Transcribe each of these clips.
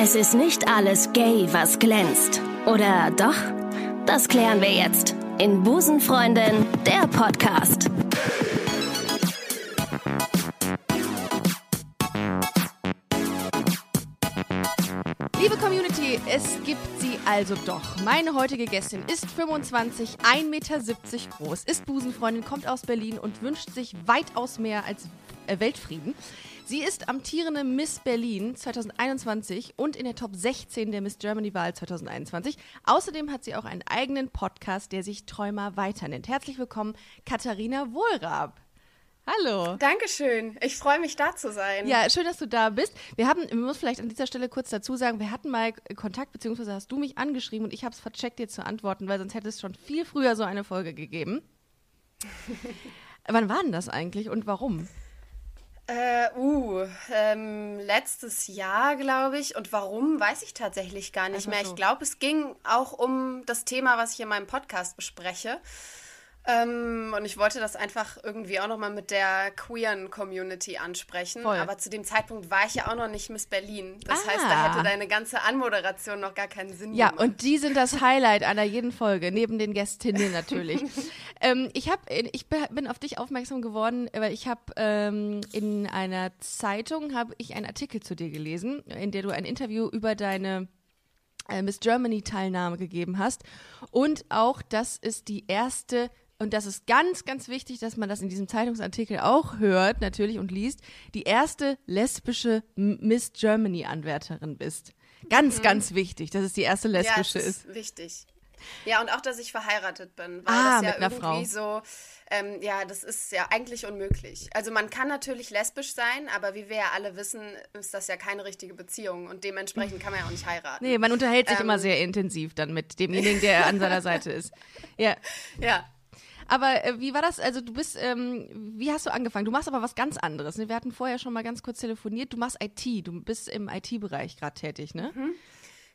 Es ist nicht alles gay, was glänzt. Oder doch? Das klären wir jetzt in Busenfreundin, der Podcast. Liebe Community, es gibt sie also doch. Meine heutige Gästin ist 25, 1,70 Meter groß, ist Busenfreundin, kommt aus Berlin und wünscht sich weitaus mehr als äh, Weltfrieden. Sie ist amtierende Miss Berlin 2021 und in der Top 16 der Miss Germany Wahl 2021. Außerdem hat sie auch einen eigenen Podcast, der sich Träumer weiter nennt. Herzlich willkommen, Katharina Wohlrab. Hallo. Dankeschön. Ich freue mich, da zu sein. Ja, schön, dass du da bist. Wir haben, wir muss vielleicht an dieser Stelle kurz dazu sagen, wir hatten mal Kontakt, beziehungsweise hast du mich angeschrieben und ich habe es vercheckt, dir zu antworten, weil sonst hätte es schon viel früher so eine Folge gegeben. Wann war denn das eigentlich und warum? Äh, uh, ähm, letztes Jahr, glaube ich. Und warum, weiß ich tatsächlich gar nicht mehr. So. Ich glaube, es ging auch um das Thema, was ich in meinem Podcast bespreche. Ähm, und ich wollte das einfach irgendwie auch nochmal mit der queeren Community ansprechen. Voll. Aber zu dem Zeitpunkt war ich ja auch noch nicht Miss Berlin. Das ah. heißt, da hätte deine ganze Anmoderation noch gar keinen Sinn ja, gemacht. Ja, und die sind das Highlight einer jeden Folge, neben den Gästinnen natürlich. ähm, ich, hab, ich bin auf dich aufmerksam geworden, weil ich habe ähm, in einer Zeitung habe ich einen Artikel zu dir gelesen, in der du ein Interview über deine äh, Miss Germany Teilnahme gegeben hast und auch, das ist die erste und das ist ganz, ganz wichtig, dass man das in diesem Zeitungsartikel auch hört, natürlich und liest, die erste lesbische Miss Germany-Anwärterin bist. Ganz, mhm. ganz wichtig, dass es die erste lesbische ja, ist. Wichtig. Ja, und auch, dass ich verheiratet bin, weil ah, das ja mit einer irgendwie Frau. so, ähm, ja, das ist ja eigentlich unmöglich. Also man kann natürlich lesbisch sein, aber wie wir ja alle wissen, ist das ja keine richtige Beziehung und dementsprechend kann man ja auch nicht heiraten. Nee, man unterhält sich ähm, immer sehr intensiv dann mit demjenigen, der an seiner Seite ist. Ja. Ja, aber äh, wie war das? Also du bist, ähm, wie hast du angefangen? Du machst aber was ganz anderes. Ne? Wir hatten vorher schon mal ganz kurz telefoniert. Du machst IT. Du bist im IT-Bereich gerade tätig, ne? Mhm.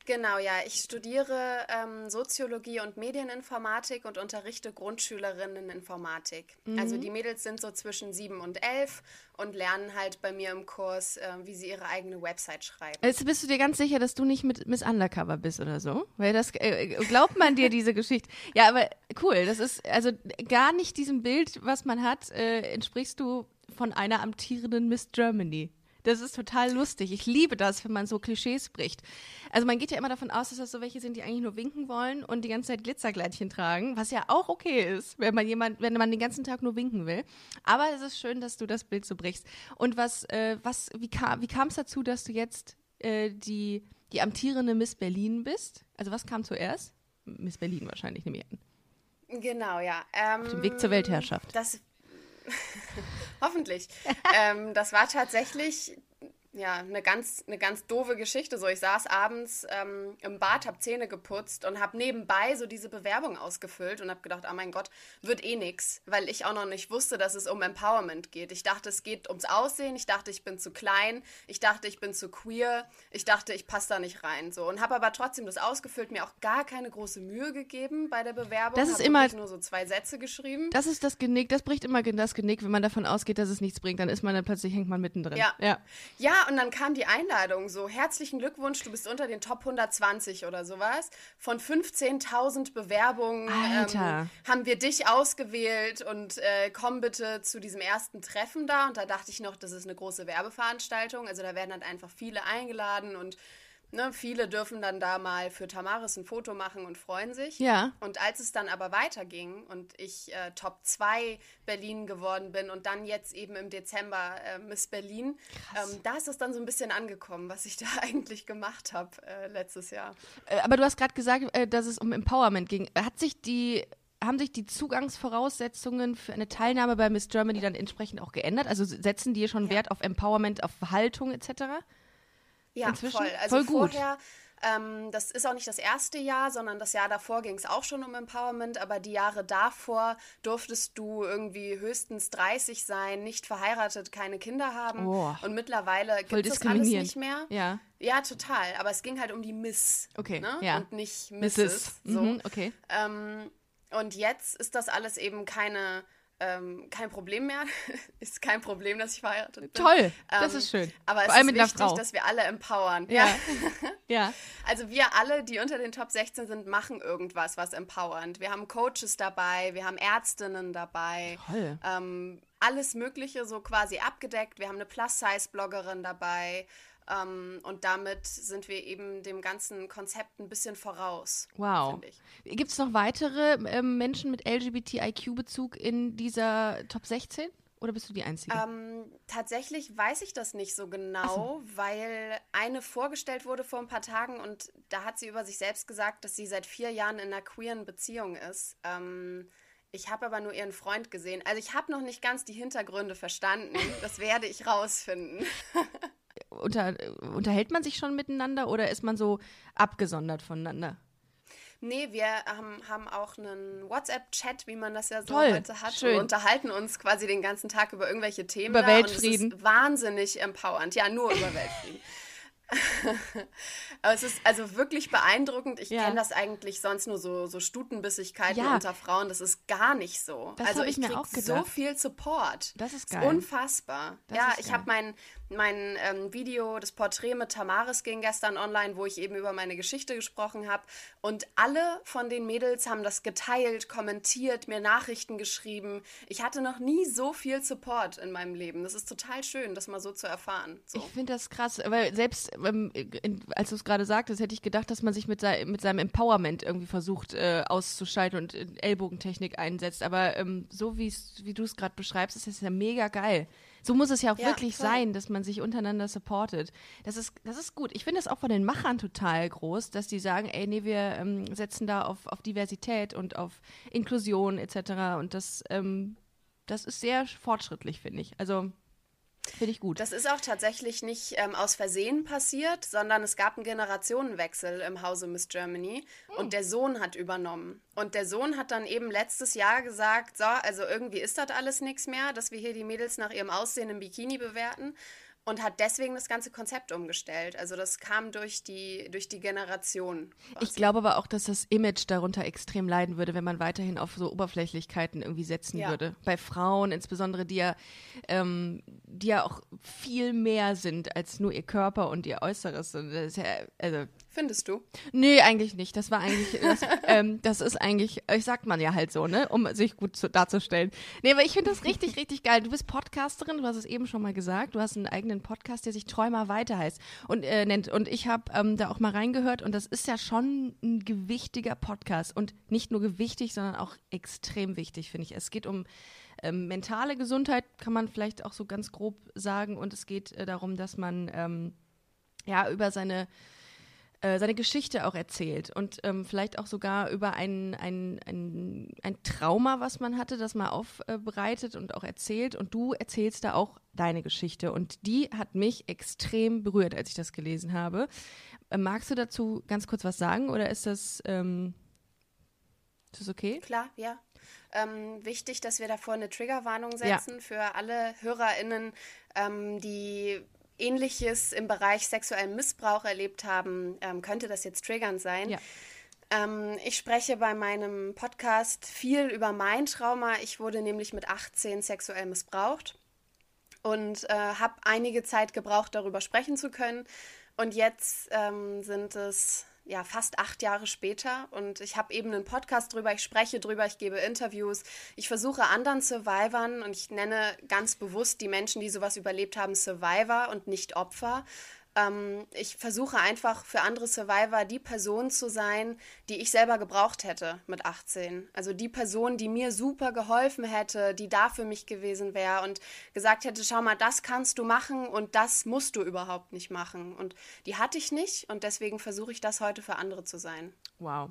Genau, ja. Ich studiere ähm, Soziologie und Medieninformatik und unterrichte Grundschülerinnen Informatik. Mhm. Also die Mädels sind so zwischen sieben und elf und lernen halt bei mir im Kurs, äh, wie sie ihre eigene Website schreiben. Jetzt bist du dir ganz sicher, dass du nicht mit Miss Undercover bist oder so? Weil das äh, glaubt man dir diese Geschichte. Ja, aber cool. Das ist also gar nicht diesem Bild, was man hat, äh, entsprichst du von einer amtierenden Miss Germany. Das ist total lustig. Ich liebe das, wenn man so Klischees bricht. Also man geht ja immer davon aus, dass das so welche sind, die eigentlich nur winken wollen und die ganze Zeit Glitzergleitchen tragen, was ja auch okay ist, wenn man jemand, wenn man den ganzen Tag nur winken will. Aber es ist schön, dass du das Bild so brichst. Und was, äh, was, wie kam, wie kam es dazu, dass du jetzt äh, die, die amtierende Miss Berlin bist? Also was kam zuerst? Miss Berlin wahrscheinlich, nehme ich an. Genau, ja. Ähm, Auf dem Weg zur Weltherrschaft. Das Hoffentlich. ähm, das war tatsächlich ja, eine ganz, eine ganz doofe Geschichte. So, ich saß abends ähm, im Bad, habe Zähne geputzt und habe nebenbei so diese Bewerbung ausgefüllt und habe gedacht, oh mein Gott, wird eh nix, weil ich auch noch nicht wusste, dass es um Empowerment geht. Ich dachte, es geht ums Aussehen, ich dachte, ich bin zu klein, ich dachte, ich bin zu queer, ich dachte, ich passe da nicht rein. So und habe aber trotzdem das ausgefüllt, mir auch gar keine große Mühe gegeben bei der Bewerbung. Das ist immer nur so zwei Sätze geschrieben. Das ist das Genick, das bricht immer das Genick, wenn man davon ausgeht, dass es nichts bringt, dann ist man dann plötzlich hängt man mittendrin. Ja. Ja, ja und dann kam die Einladung so, herzlichen Glückwunsch, du bist unter den Top 120 oder sowas. Von 15.000 Bewerbungen ähm, haben wir dich ausgewählt und äh, komm bitte zu diesem ersten Treffen da. Und da dachte ich noch, das ist eine große Werbeveranstaltung. Also da werden dann einfach viele eingeladen und Ne, viele dürfen dann da mal für Tamaris ein Foto machen und freuen sich. Ja. Und als es dann aber weiterging und ich äh, Top 2 Berlin geworden bin und dann jetzt eben im Dezember äh, Miss Berlin, ähm, da ist es dann so ein bisschen angekommen, was ich da eigentlich gemacht habe äh, letztes Jahr. Äh, aber du hast gerade gesagt, äh, dass es um Empowerment ging. Hat sich die haben sich die Zugangsvoraussetzungen für eine Teilnahme bei Miss Germany dann entsprechend auch geändert? Also setzen die schon ja. Wert auf Empowerment, auf Haltung etc.? Ja, Inzwischen? voll. Also voll gut. vorher, ähm, das ist auch nicht das erste Jahr, sondern das Jahr davor ging es auch schon um Empowerment, aber die Jahre davor durftest du irgendwie höchstens 30 sein, nicht verheiratet, keine Kinder haben. Oh. Und mittlerweile gibt es das alles nicht mehr. Ja. Ja, total. Aber es ging halt um die Miss. Okay. Ne? Ja. Und nicht Mrs. Mrs. So. Mhm, okay. Ähm, und jetzt ist das alles eben keine ähm, kein Problem mehr. ist kein Problem, dass ich verheiratet bin. Toll, das ähm, ist schön. Aber Vor es allem ist mit wichtig, dass wir alle empowern. Ja. ja. Also wir alle, die unter den Top 16 sind, machen irgendwas, was empowernd. Wir haben Coaches dabei, wir haben Ärztinnen dabei. Toll. Ähm, alles Mögliche so quasi abgedeckt. Wir haben eine Plus-Size-Bloggerin dabei. Ähm, und damit sind wir eben dem ganzen Konzept ein bisschen voraus. Wow. Gibt es noch weitere ähm, Menschen mit LGBTIQ-Bezug in dieser Top 16? Oder bist du die Einzige? Ähm, tatsächlich weiß ich das nicht so genau, so. weil eine vorgestellt wurde vor ein paar Tagen und da hat sie über sich selbst gesagt, dass sie seit vier Jahren in einer queeren Beziehung ist. Ähm, ich habe aber nur ihren Freund gesehen. Also ich habe noch nicht ganz die Hintergründe verstanden. Das werde ich rausfinden. unter, unterhält man sich schon miteinander oder ist man so abgesondert voneinander? Nee, wir ähm, haben auch einen WhatsApp-Chat, wie man das ja so Toll, heute hat. Schön. Und unterhalten uns quasi den ganzen Tag über irgendwelche Themen. Über Weltfrieden. Und es ist wahnsinnig empowernd. Ja, nur über Weltfrieden. Aber es ist also wirklich beeindruckend. Ich ja. kenne das eigentlich sonst nur so, so Stutenbissigkeiten ja. unter Frauen. Das ist gar nicht so. Das also ich, ich kriege so viel Support. Das ist geil. Das ist unfassbar. Das ja, ist ich habe mein, mein ähm, Video, das Porträt mit Tamaris ging gestern online, wo ich eben über meine Geschichte gesprochen habe. Und alle von den Mädels haben das geteilt, kommentiert, mir Nachrichten geschrieben. Ich hatte noch nie so viel Support in meinem Leben. Das ist total schön, das mal so zu erfahren. So. Ich finde das krass, weil selbst als du es gerade sagtest, hätte ich gedacht, dass man sich mit, sei, mit seinem Empowerment irgendwie versucht äh, auszuschalten und Ellbogentechnik einsetzt. Aber ähm, so wie du es gerade beschreibst, ist das ja mega geil. So muss es ja auch ja, wirklich voll. sein, dass man sich untereinander supportet. Das ist, das ist gut. Ich finde es auch von den Machern total groß, dass die sagen, ey, nee, wir ähm, setzen da auf, auf Diversität und auf Inklusion etc. Und das, ähm, das ist sehr fortschrittlich, finde ich. Also Finde ich gut. Das ist auch tatsächlich nicht ähm, aus Versehen passiert, sondern es gab einen Generationenwechsel im Hause Miss Germany hm. und der Sohn hat übernommen. Und der Sohn hat dann eben letztes Jahr gesagt, so, also irgendwie ist das alles nichts mehr, dass wir hier die Mädels nach ihrem Aussehen im Bikini bewerten und hat deswegen das ganze Konzept umgestellt. Also das kam durch die, durch die Generation. Quasi. Ich glaube aber auch, dass das Image darunter extrem leiden würde, wenn man weiterhin auf so Oberflächlichkeiten irgendwie setzen ja. würde. Bei Frauen insbesondere, die ja, ähm, die ja auch viel mehr sind als nur ihr Körper und ihr Äußeres. Und das ist ja, also Findest du? Nee, eigentlich nicht. Das war eigentlich, das, ähm, das ist eigentlich, ich sagt man ja halt so, ne, um sich gut zu, darzustellen. Nee, aber ich finde das richtig, richtig geil. Du bist Podcasterin, du hast es eben schon mal gesagt. Du hast einen eigenen Podcast, der sich Träumer weiter heißt und äh, nennt. Und ich habe ähm, da auch mal reingehört und das ist ja schon ein gewichtiger Podcast und nicht nur gewichtig, sondern auch extrem wichtig, finde ich. Es geht um ähm, mentale Gesundheit, kann man vielleicht auch so ganz grob sagen. Und es geht äh, darum, dass man ähm, ja über seine äh, seine Geschichte auch erzählt und ähm, vielleicht auch sogar über ein, ein, ein, ein Trauma, was man hatte, das mal aufbereitet und auch erzählt. Und du erzählst da auch deine Geschichte. Und die hat mich extrem berührt, als ich das gelesen habe. Äh, magst du dazu ganz kurz was sagen oder ist das, ähm, ist das okay? Klar, ja. Ähm, wichtig, dass wir davor eine Triggerwarnung setzen ja. für alle HörerInnen, ähm, die Ähnliches im Bereich sexuellen Missbrauch erlebt haben, ähm, könnte das jetzt triggernd sein. Ja. Ähm, ich spreche bei meinem Podcast viel über mein Trauma. Ich wurde nämlich mit 18 sexuell missbraucht und äh, habe einige Zeit gebraucht, darüber sprechen zu können. Und jetzt ähm, sind es ja, fast acht Jahre später. Und ich habe eben einen Podcast drüber, ich spreche drüber, ich gebe Interviews, ich versuche anderen Survivern und ich nenne ganz bewusst die Menschen, die sowas überlebt haben, Survivor und nicht Opfer, ähm, ich versuche einfach für andere Survivor die Person zu sein, die ich selber gebraucht hätte mit 18. Also die Person, die mir super geholfen hätte, die da für mich gewesen wäre und gesagt hätte, schau mal, das kannst du machen und das musst du überhaupt nicht machen. Und die hatte ich nicht und deswegen versuche ich das heute für andere zu sein. Wow.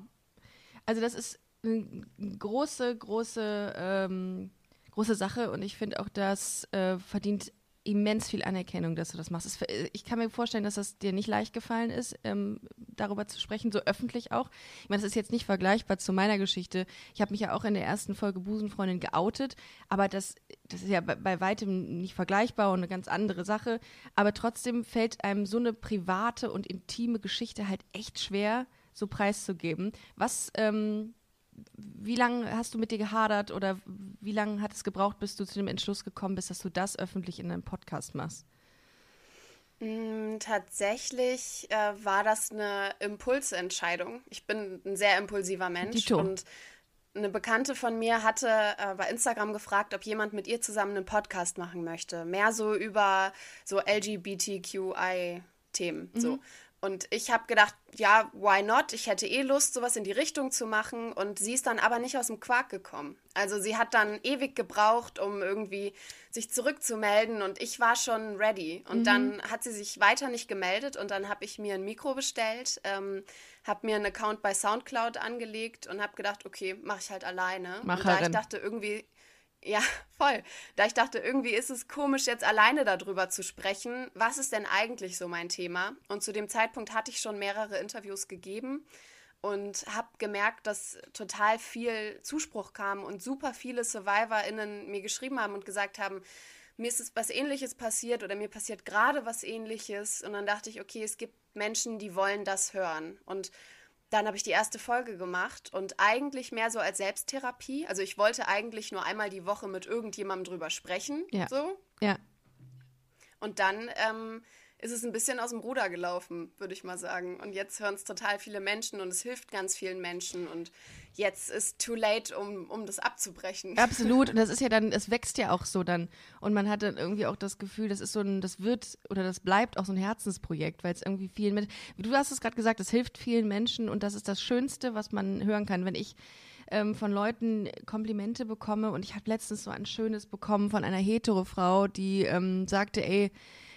Also das ist eine große, große, ähm, große Sache und ich finde auch, das äh, verdient immens viel Anerkennung, dass du das machst. Ich kann mir vorstellen, dass das dir nicht leicht gefallen ist, ähm, darüber zu sprechen, so öffentlich auch. Ich meine, das ist jetzt nicht vergleichbar zu meiner Geschichte. Ich habe mich ja auch in der ersten Folge Busenfreundin geoutet, aber das, das ist ja bei, bei, weitem nicht vergleichbar und eine ganz andere Sache. Aber trotzdem fällt einem so eine private und intime Geschichte halt echt schwer, so preiszugeben. Was, ähm, wie lange hast du mit dir gehadert oder wie lange hat es gebraucht, bis du zu dem Entschluss gekommen bist, dass du das öffentlich in einem Podcast machst? Mm, tatsächlich äh, war das eine Impulsentscheidung. Ich bin ein sehr impulsiver Mensch und eine Bekannte von mir hatte äh, bei Instagram gefragt, ob jemand mit ihr zusammen einen Podcast machen möchte. Mehr so über so LGBTQI-Themen. Mhm. So. Und ich habe gedacht, ja, why not? Ich hätte eh Lust, sowas in die Richtung zu machen. Und sie ist dann aber nicht aus dem Quark gekommen. Also sie hat dann ewig gebraucht, um irgendwie sich zurückzumelden. Und ich war schon ready. Und dann hat sie sich weiter nicht gemeldet. Und dann habe ich mir ein Mikro bestellt, ähm, habe mir einen Account bei Soundcloud angelegt und habe gedacht, okay, mache ich halt alleine. Und da ich dachte irgendwie, ja, voll. Da ich dachte, irgendwie ist es komisch, jetzt alleine darüber zu sprechen. Was ist denn eigentlich so mein Thema? Und zu dem Zeitpunkt hatte ich schon mehrere Interviews gegeben und habe gemerkt, dass total viel Zuspruch kam und super viele SurvivorInnen mir geschrieben haben und gesagt haben, mir ist was Ähnliches passiert oder mir passiert gerade was Ähnliches. Und dann dachte ich, okay, es gibt Menschen, die wollen das hören. Und dann habe ich die erste Folge gemacht und eigentlich mehr so als Selbsttherapie. Also ich wollte eigentlich nur einmal die Woche mit irgendjemandem drüber sprechen. Ja. So. Ja. Und dann ähm, ist es ein bisschen aus dem Ruder gelaufen, würde ich mal sagen. Und jetzt hören es total viele Menschen und es hilft ganz vielen Menschen. Und jetzt ist too late, um, um das abzubrechen. Absolut. Und das ist ja dann, es wächst ja auch so dann. Und man hat dann irgendwie auch das Gefühl, das ist so ein, das wird oder das bleibt auch so ein Herzensprojekt, weil es irgendwie vielen Menschen, du hast es gerade gesagt, es hilft vielen Menschen und das ist das Schönste, was man hören kann. Wenn ich ähm, von Leuten Komplimente bekomme und ich habe letztens so ein schönes bekommen von einer hetero Frau, die ähm, sagte, ey,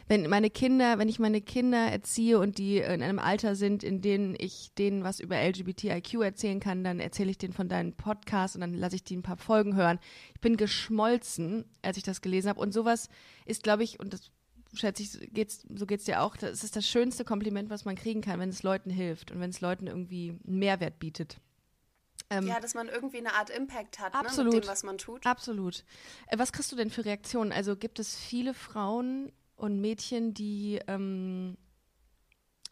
wenn meine Kinder, wenn ich meine Kinder erziehe und die in einem Alter sind, in denen ich denen was über LGBTIQ erzählen kann, dann erzähle ich denen von deinem Podcast und dann lasse ich die ein paar Folgen hören. Ich bin geschmolzen, als ich das gelesen habe. Und sowas ist, glaube ich, und das schätze ich, geht's, so geht es dir auch, das ist das schönste Kompliment, was man kriegen kann, wenn es Leuten hilft und wenn es Leuten irgendwie einen Mehrwert bietet. Ähm, Ja, dass man irgendwie eine Art Impact hat Absolut. Ne, mit dem, was man tut. Absolut. Äh, Was kriegst du denn für Reaktionen? Also gibt es viele Frauen und Mädchen, die, ähm,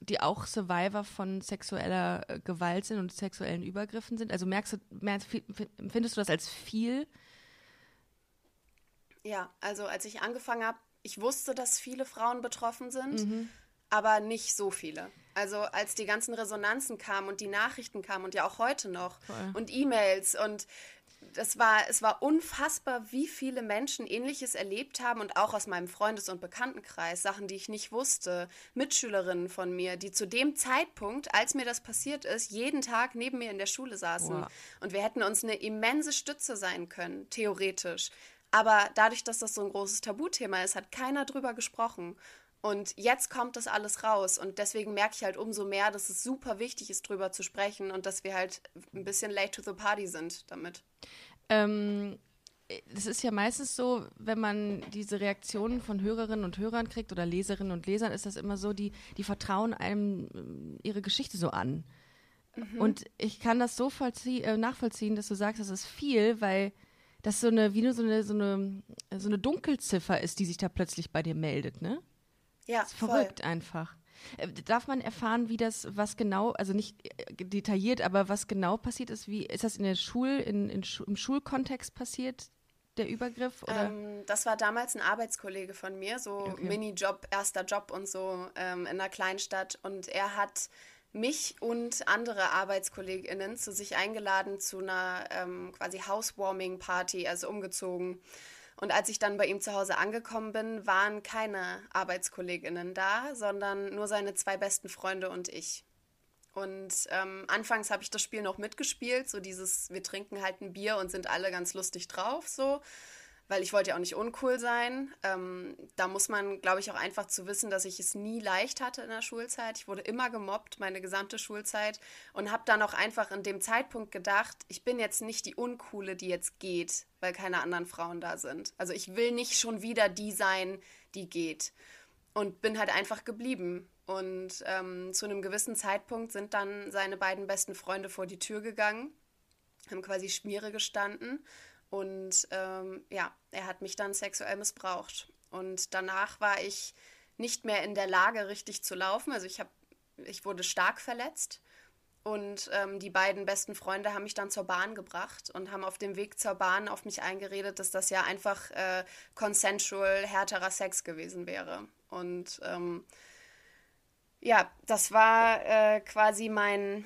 die auch Survivor von sexueller äh, Gewalt sind und sexuellen Übergriffen sind? Also merkst du, merkst, empfindest du das als viel? Ja, also als ich angefangen habe, ich wusste, dass viele Frauen betroffen sind, Mhm. aber nicht so viele. Also als die ganzen Resonanzen kamen und die Nachrichten kamen und ja auch heute noch Voll. und E-Mails und das war, es war unfassbar, wie viele Menschen Ähnliches erlebt haben und auch aus meinem Freundes- und Bekanntenkreis, Sachen, die ich nicht wusste, Mitschülerinnen von mir, die zu dem Zeitpunkt, als mir das passiert ist, jeden Tag neben mir in der Schule saßen. Wow. Und wir hätten uns eine immense Stütze sein können, theoretisch. Aber dadurch, dass das so ein großes Tabuthema ist, hat keiner drüber gesprochen. Und jetzt kommt das alles raus. Und deswegen merke ich halt umso mehr, dass es super wichtig ist, drüber zu sprechen und dass wir halt ein bisschen late to the party sind damit. Ähm, es ist ja meistens so, wenn man diese Reaktionen von Hörerinnen und Hörern kriegt oder Leserinnen und Lesern, ist das immer so, die, die vertrauen einem ähm, ihre Geschichte so an. Und ich kann das so äh, nachvollziehen, dass du sagst, das ist viel, weil das so eine, wie nur so eine, so eine, so eine Dunkelziffer ist, die sich da plötzlich bei dir meldet, ne? Ja, Das ist verrückt einfach. Äh, Darf man erfahren, wie das, was genau, also nicht äh, detailliert, aber was genau passiert ist? Wie ist das in der Schul, in, in, im Schulkontext passiert, der Übergriff? Oder? Ähm, das war damals ein Arbeitskollege von mir, so Okay. Minijob, erster Job und so ähm, in einer Kleinstadt. Und er hat mich und andere ArbeitskollegInnen zu sich eingeladen zu einer ähm, quasi Housewarming-Party, also umgezogen. Und als ich dann bei ihm zu Hause angekommen bin, waren keine ArbeitskollegInnen da, sondern nur seine zwei besten Freunde und ich. Und ähm, anfangs habe ich das Spiel noch mitgespielt, so dieses, wir trinken halt ein Bier und sind alle ganz lustig drauf, so, weil ich wollte ja auch nicht uncool sein. Ähm, da muss man, glaube ich, auch einfach zu wissen, dass ich es nie leicht hatte in der Schulzeit. Ich wurde immer gemobbt, meine gesamte Schulzeit und habe dann auch einfach in dem Zeitpunkt gedacht, ich bin jetzt nicht die Uncoole, die jetzt geht, weil keine anderen Frauen da sind. Also ich will nicht schon wieder die sein, die geht und bin halt einfach geblieben. Und ähm, zu einem gewissen Zeitpunkt sind dann seine beiden besten Freunde vor die Tür gegangen, haben quasi Schmiere gestanden und ähm, ja, er hat mich dann sexuell missbraucht. Und danach war ich nicht mehr in der Lage, richtig zu laufen. Also ich habe, ich wurde stark verletzt Und ähm, die beiden besten Freunde haben mich dann zur Bahn gebracht und haben auf dem Weg zur Bahn auf mich eingeredet, dass das ja einfach äh, consensual, härterer Sex gewesen wäre. Und ähm, ja, das war äh, quasi mein,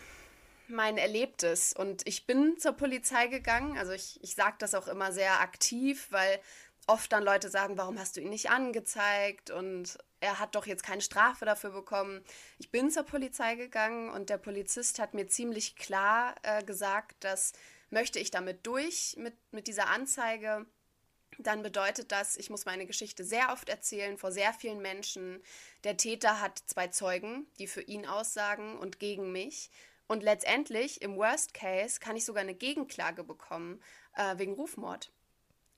mein Erlebtes. Und ich bin zur Polizei gegangen. Also ich, ich sage das auch immer sehr aktiv, weil oft dann Leute sagen, warum hast du ihn nicht angezeigt? Und er hat doch jetzt keine Strafe dafür bekommen. Ich bin zur Polizei gegangen und der Polizist hat mir ziemlich klar äh, gesagt, dass möchte ich damit durch mit, mit dieser Anzeige, dann bedeutet das, ich muss meine Geschichte sehr oft erzählen vor sehr vielen Menschen. Der Täter hat zwei Zeugen, die für ihn aussagen und gegen mich. Und letztendlich, im Worst Case, kann ich sogar eine Gegenklage bekommen äh, wegen Rufmord.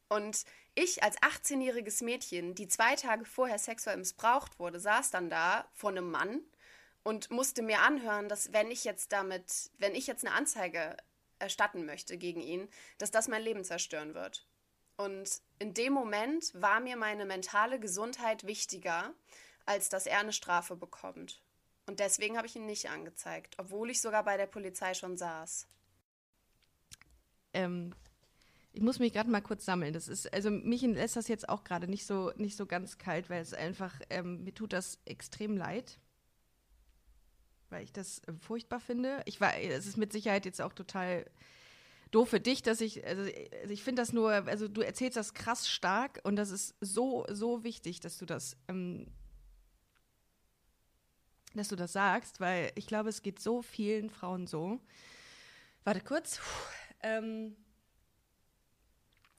Und ich als 18-jähriges Mädchen, die zwei Tage vorher sexuell missbraucht wurde, saß dann da vor einem Mann und musste mir anhören, dass wenn ich jetzt damit, wenn ich jetzt eine Anzeige erstatten möchte gegen ihn, dass das mein Leben zerstören wird. Und in dem Moment war mir meine mentale Gesundheit wichtiger, als dass er eine Strafe bekommt. Und deswegen habe ich ihn nicht angezeigt, obwohl ich sogar bei der Polizei schon saß. Ähm, ich muss mich gerade mal kurz sammeln. Das ist, also mich lässt das jetzt auch gerade nicht so, nicht so ganz kalt, weil es einfach, ähm, mir tut das extrem leid. Weil ich das äh, furchtbar finde. Ich war, es ist mit Sicherheit jetzt auch total doof für dich, dass ich, also, also ich finde das nur, also du erzählst das krass stark und das ist so, so wichtig, dass du das, ähm, dass du das sagst, weil ich glaube, es geht so vielen Frauen so. Warte kurz. Ähm,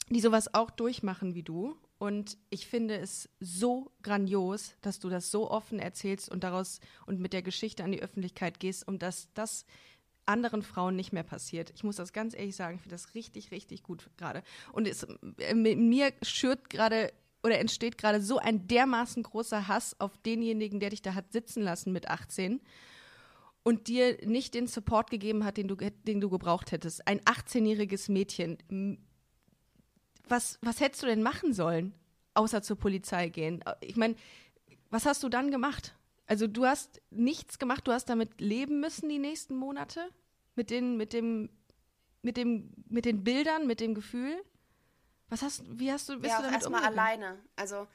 die sowas auch durchmachen wie du. Und ich finde es so grandios, dass du das so offen erzählst und daraus und mit der Geschichte an die Öffentlichkeit gehst, um dass das anderen Frauen nicht mehr passiert. Ich muss das ganz ehrlich sagen, ich finde das richtig, richtig gut gerade. Und es, äh, mir schürt gerade oder entsteht gerade so ein dermaßen großer Hass auf denjenigen, der dich da hat sitzen lassen mit 18 und dir nicht den Support gegeben hat, den du, den du gebraucht hättest. Ein 18-jähriges Mädchen was, was hättest du denn machen sollen, außer zur Polizei gehen? Ich meine, was hast du dann gemacht? Also du hast nichts gemacht, du hast damit leben müssen die nächsten Monate? Mit den, mit dem, mit dem, mit den Bildern, mit dem Gefühl? Was hast, wie hast du, bist ja, du damit erstmal alleine. Also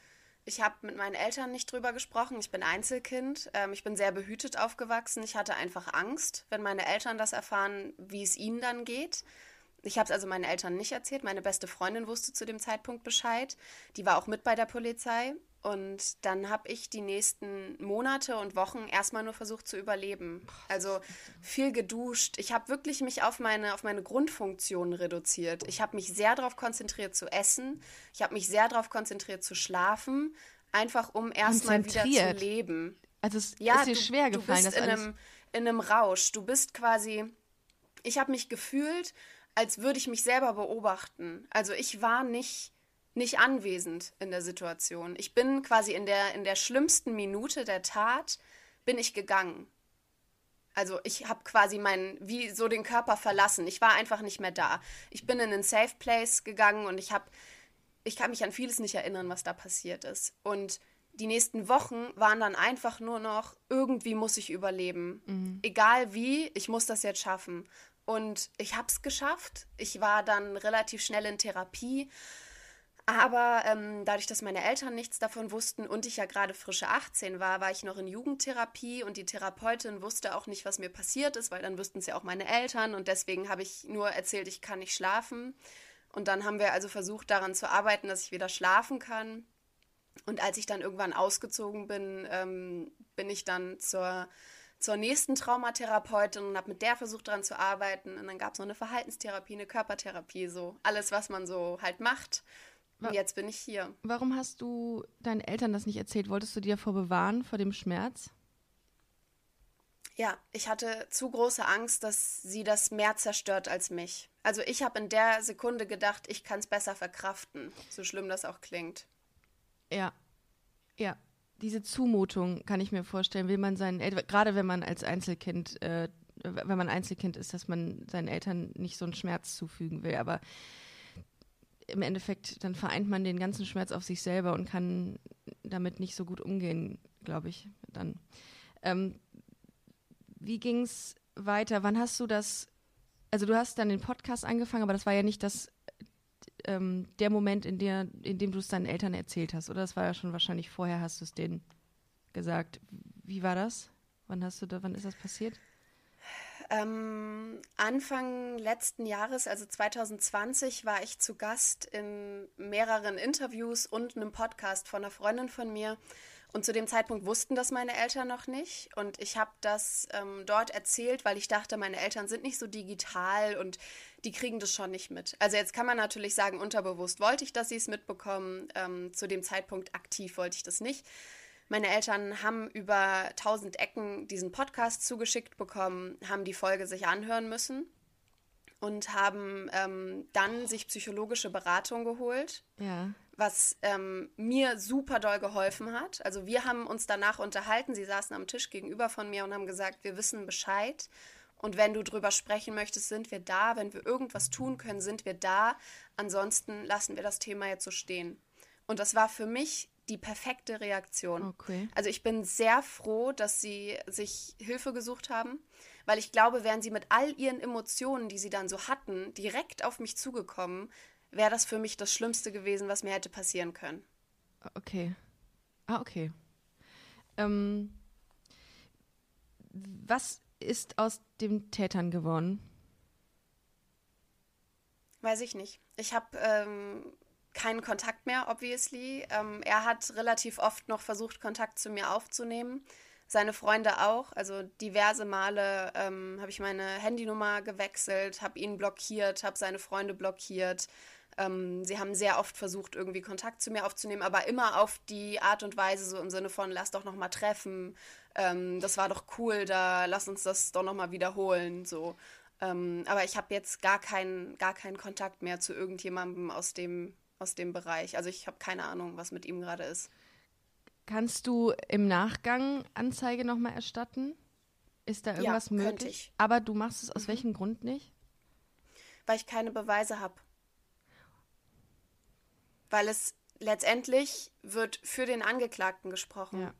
ich habe mit meinen Eltern nicht drüber gesprochen. Ich bin Einzelkind. Ähm, ich bin sehr behütet aufgewachsen. Ich hatte einfach Angst, wenn meine Eltern das erfahren, wie es ihnen dann geht. Ich habe es also meinen Eltern nicht erzählt. Meine beste Freundin wusste zu dem Zeitpunkt Bescheid. Die war auch mit bei der Polizei. Und dann habe ich die nächsten Monate und Wochen erstmal nur versucht zu überleben. Also viel geduscht. Ich habe wirklich mich auf meine, auf meine Grundfunktionen reduziert. Ich habe mich sehr darauf konzentriert zu essen. Ich habe mich sehr darauf konzentriert zu schlafen. Einfach um erstmal wieder zu leben. Also es ja, ist dir du, schwer gefallen, du bist in einem, in einem Rausch. Du bist quasi. Ich habe mich gefühlt, als würde ich mich selber beobachten. Also ich war nicht, nicht anwesend in der Situation. Ich bin quasi in der, in der schlimmsten Minute der Tat, bin ich gegangen. Also ich habe quasi meinen, wie so den Körper verlassen. Ich war einfach nicht mehr da. Ich bin in einen Safe Place gegangen und ich habe, ich kann mich an vieles nicht erinnern, was da passiert ist. Und die nächsten Wochen waren dann einfach nur noch, irgendwie muss ich überleben. Mhm. Egal wie, ich muss das jetzt schaffen. Und ich habe es geschafft. Ich war dann relativ schnell in Therapie. Aber ähm, dadurch, dass meine Eltern nichts davon wussten und ich ja gerade frische 18 war, war ich noch in Jugendtherapie und die Therapeutin wusste auch nicht, was mir passiert ist, weil dann wüssten es ja auch meine Eltern und deswegen habe ich nur erzählt, ich kann nicht schlafen. Und dann haben wir also versucht, daran zu arbeiten, dass ich wieder schlafen kann. Und als ich dann irgendwann ausgezogen bin, ähm, bin ich dann zur zur nächsten Traumatherapeutin und habe mit der versucht daran zu arbeiten. Und dann gab es noch eine Verhaltenstherapie, eine Körpertherapie, so alles, was man so halt macht. Und jetzt bin ich hier. Warum hast du deinen Eltern das nicht erzählt? Wolltest du dir davor bewahren, vor dem Schmerz? Ja, ich hatte zu große Angst, dass sie das mehr zerstört als mich. Also ich habe in der Sekunde gedacht, ich kann es besser verkraften, so schlimm das auch klingt. Ja, ja diese Zumutung kann ich mir vorstellen, will man seinen Eltern, gerade wenn man als Einzelkind, äh, wenn man Einzelkind ist, dass man seinen Eltern nicht so einen Schmerz zufügen will, aber im Endeffekt, dann vereint man den ganzen Schmerz auf sich selber und kann damit nicht so gut umgehen, glaube ich, dann. Ähm, wie ging's, weiter? Wann hast du das, also du hast dann den Podcast angefangen, aber das war ja nicht das, ähm, der Moment, in, der, in dem du es deinen Eltern erzählt hast, oder? Das war ja schon wahrscheinlich vorher, hast du es denen gesagt. Wie war das? Wann hast du da, wann ist das passiert? Ähm, Anfang letzten Jahres, also 2020, war ich zu Gast in mehreren Interviews und einem Podcast von einer Freundin von mir. Und zu dem Zeitpunkt wussten das meine Eltern noch nicht. Und ich habe das ähm, dort erzählt, weil ich dachte, meine Eltern sind nicht so digital und die kriegen das schon nicht mit. Also jetzt kann man natürlich sagen, unterbewusst wollte ich, dass sie es mitbekommen. Ähm, zu dem Zeitpunkt aktiv wollte ich das nicht. Meine Eltern haben über tausend Ecken diesen Podcast zugeschickt bekommen, haben die Folge sich anhören müssen und haben ähm, dann sich psychologische Beratung geholt. Ja. Was ähm, mir super doll geholfen hat. Also wir haben uns danach unterhalten. Sie saßen am Tisch gegenüber von mir und haben gesagt, wir wissen Bescheid. Und wenn du drüber sprechen möchtest, sind wir da. Wenn wir irgendwas tun können, sind wir da. Ansonsten lassen wir das Thema jetzt so stehen. Und das war für mich die perfekte Reaktion. Okay. Also ich bin sehr froh, dass sie sich Hilfe gesucht haben, weil ich glaube, wären sie mit all ihren Emotionen, die sie dann so hatten, direkt auf mich zugekommen, wäre das für mich das Schlimmste gewesen, was mir hätte passieren können. Okay. Ah, okay. Ähm, was ist aus den Tätern geworden? Weiß ich nicht. Ich habe ähm, keinen Kontakt mehr, obviously. Ähm, er hat relativ oft noch versucht, Kontakt zu mir aufzunehmen. Seine Freunde auch. Also diverse Male ähm, habe ich meine Handynummer gewechselt, habe ihn blockiert, habe seine Freunde blockiert. Ähm, sie haben sehr oft versucht, irgendwie Kontakt zu mir aufzunehmen, aber immer auf die Art und Weise, so im Sinne von, lass doch noch mal treffen. Ähm, das war doch cool, da lass uns das doch noch mal wiederholen. So. Ähm, aber ich habe jetzt gar keinen, gar keinen Kontakt mehr zu irgendjemandem aus dem aus dem Bereich. Also ich habe keine Ahnung, was mit ihm gerade ist. Kannst du im Nachgang Anzeige nochmal erstatten? Ist da irgendwas ja, möglich? Ich. Aber du machst es aus mhm. welchem Grund nicht? Weil ich keine Beweise habe. Weil es letztendlich wird für den Angeklagten gesprochen. Ja.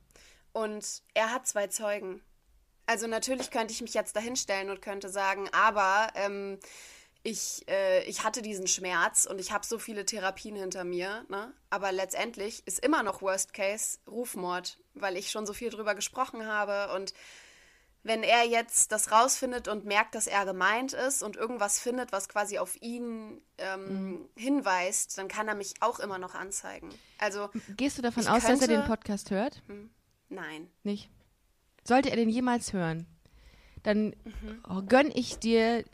Und er hat zwei Zeugen. Also natürlich könnte ich mich jetzt dahinstellen und könnte sagen, aber ähm, ich, äh, ich hatte diesen Schmerz und ich habe so viele Therapien hinter mir, ne? aber letztendlich ist immer noch Worst Case Rufmord, weil ich schon so viel drüber gesprochen habe und wenn er jetzt das rausfindet und merkt, dass er gemeint ist und irgendwas findet, was quasi auf ihn ähm, mhm. hinweist, dann kann er mich auch immer noch anzeigen. Also gehst du davon aus, könnte, dass er den Podcast hört? Hm, nein. Nicht. Sollte er den jemals hören, dann mhm. oh, gönn ich dir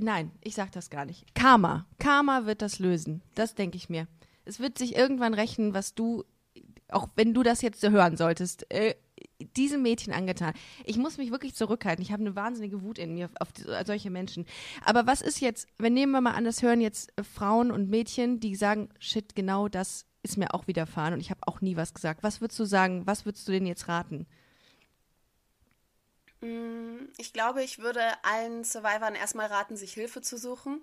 Nein, ich sag das gar nicht. Karma. Karma wird das lösen. Das denke ich mir. Es wird sich irgendwann rächen, was du, auch wenn du das jetzt hören solltest, äh, diesem Mädchen angetan. Ich muss mich wirklich zurückhalten. Ich habe eine wahnsinnige Wut in mir auf die, solche Menschen. Aber was ist jetzt, wenn nehmen wir mal an, das hören jetzt äh, Frauen und Mädchen, die sagen, shit, genau das ist mir auch widerfahren und ich habe auch nie was gesagt. Was würdest du sagen? Was würdest du denen jetzt raten? Mm, ich glaube, ich würde allen Survivern erstmal raten, sich Hilfe zu suchen.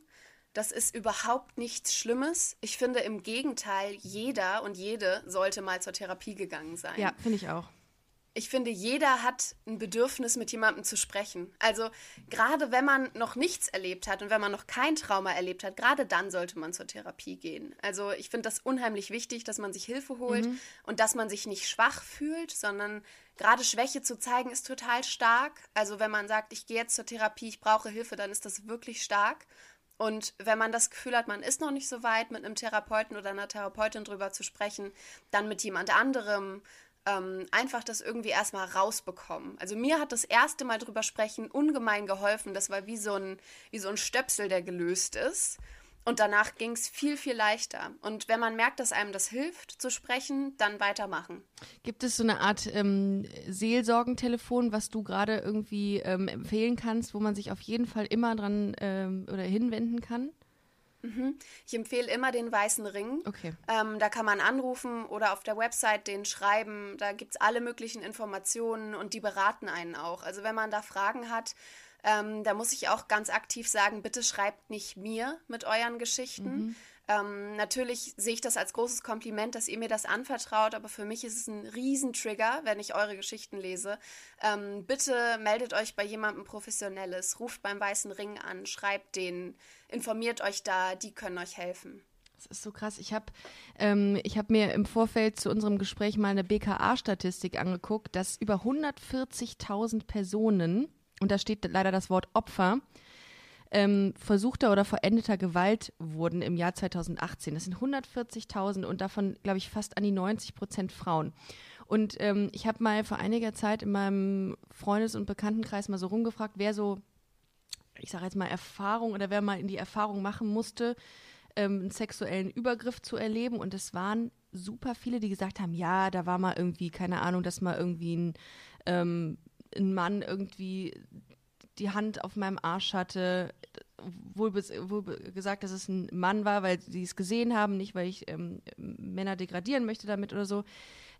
Das ist überhaupt nichts Schlimmes. Ich finde im Gegenteil, jeder und jede sollte mal zur Therapie gegangen sein. Ja, finde ich auch ich finde, jeder hat ein Bedürfnis, mit jemandem zu sprechen. Also gerade wenn man noch nichts erlebt hat und wenn man noch kein Trauma erlebt hat, gerade dann sollte man zur Therapie gehen. Also ich finde das unheimlich wichtig, dass man sich Hilfe holt mhm. und dass man sich nicht schwach fühlt, sondern gerade Schwäche zu zeigen ist total stark. Also wenn man sagt, ich gehe jetzt zur Therapie, ich brauche Hilfe, dann ist das wirklich stark. Und wenn man das Gefühl hat, man ist noch nicht so weit, mit einem Therapeuten oder einer Therapeutin drüber zu sprechen, dann mit jemand anderem ähm, einfach das irgendwie erstmal rausbekommen. Also mir hat das erste Mal drüber sprechen ungemein geholfen. Das war wie so ein, wie so ein Stöpsel, der gelöst ist. Und danach ging es viel, viel leichter. Und wenn man merkt, dass einem das hilft, zu sprechen, dann weitermachen. Gibt es so eine Art ähm, Seelsorgentelefon, was du gerade irgendwie ähm, empfehlen kannst, wo man sich auf jeden Fall immer dran ähm, oder hinwenden kann? Mhm. Ich empfehle immer den Weißen Ring. Okay. Ähm, da kann man anrufen oder auf der Website den schreiben. Da gibt es alle möglichen Informationen und die beraten einen auch. Also wenn man da Fragen hat, ähm, da muss ich auch ganz aktiv sagen, bitte schreibt nicht mir mit euren Geschichten. Mhm. Ähm, natürlich sehe ich das als großes Kompliment, dass ihr mir das anvertraut, aber für mich ist es ein Riesentrigger, wenn ich eure Geschichten lese. Ähm, bitte meldet euch bei jemandem Professionelles, ruft beim Weißen Ring an, schreibt denen, informiert euch da, die können euch helfen. Das ist so krass. Ich habe ähm, hab mir im Vorfeld zu unserem Gespräch mal eine BKA-Statistik angeguckt, dass über 140.000 Personen, und da steht leider das Wort Opfer, ähm, versuchter oder verendeter Gewalt wurden im Jahr 2018. Das sind 140.000 und davon, glaube ich, fast an die 90 Prozent Frauen. Und ähm, ich habe mal vor einiger Zeit in meinem Freundes- und Bekanntenkreis mal so rumgefragt, wer so, ich sage jetzt mal Erfahrung oder wer mal in die Erfahrung machen musste, ähm, einen sexuellen Übergriff zu erleben. Und es waren super viele, die gesagt haben, ja, da war mal irgendwie, keine Ahnung, dass mal irgendwie ein, ähm, ein Mann irgendwie die Hand auf meinem Arsch hatte, wohl, wohl, gesagt, dass es ein Mann war, weil sie es gesehen haben, nicht weil ich ähm, Männer degradieren möchte damit oder so.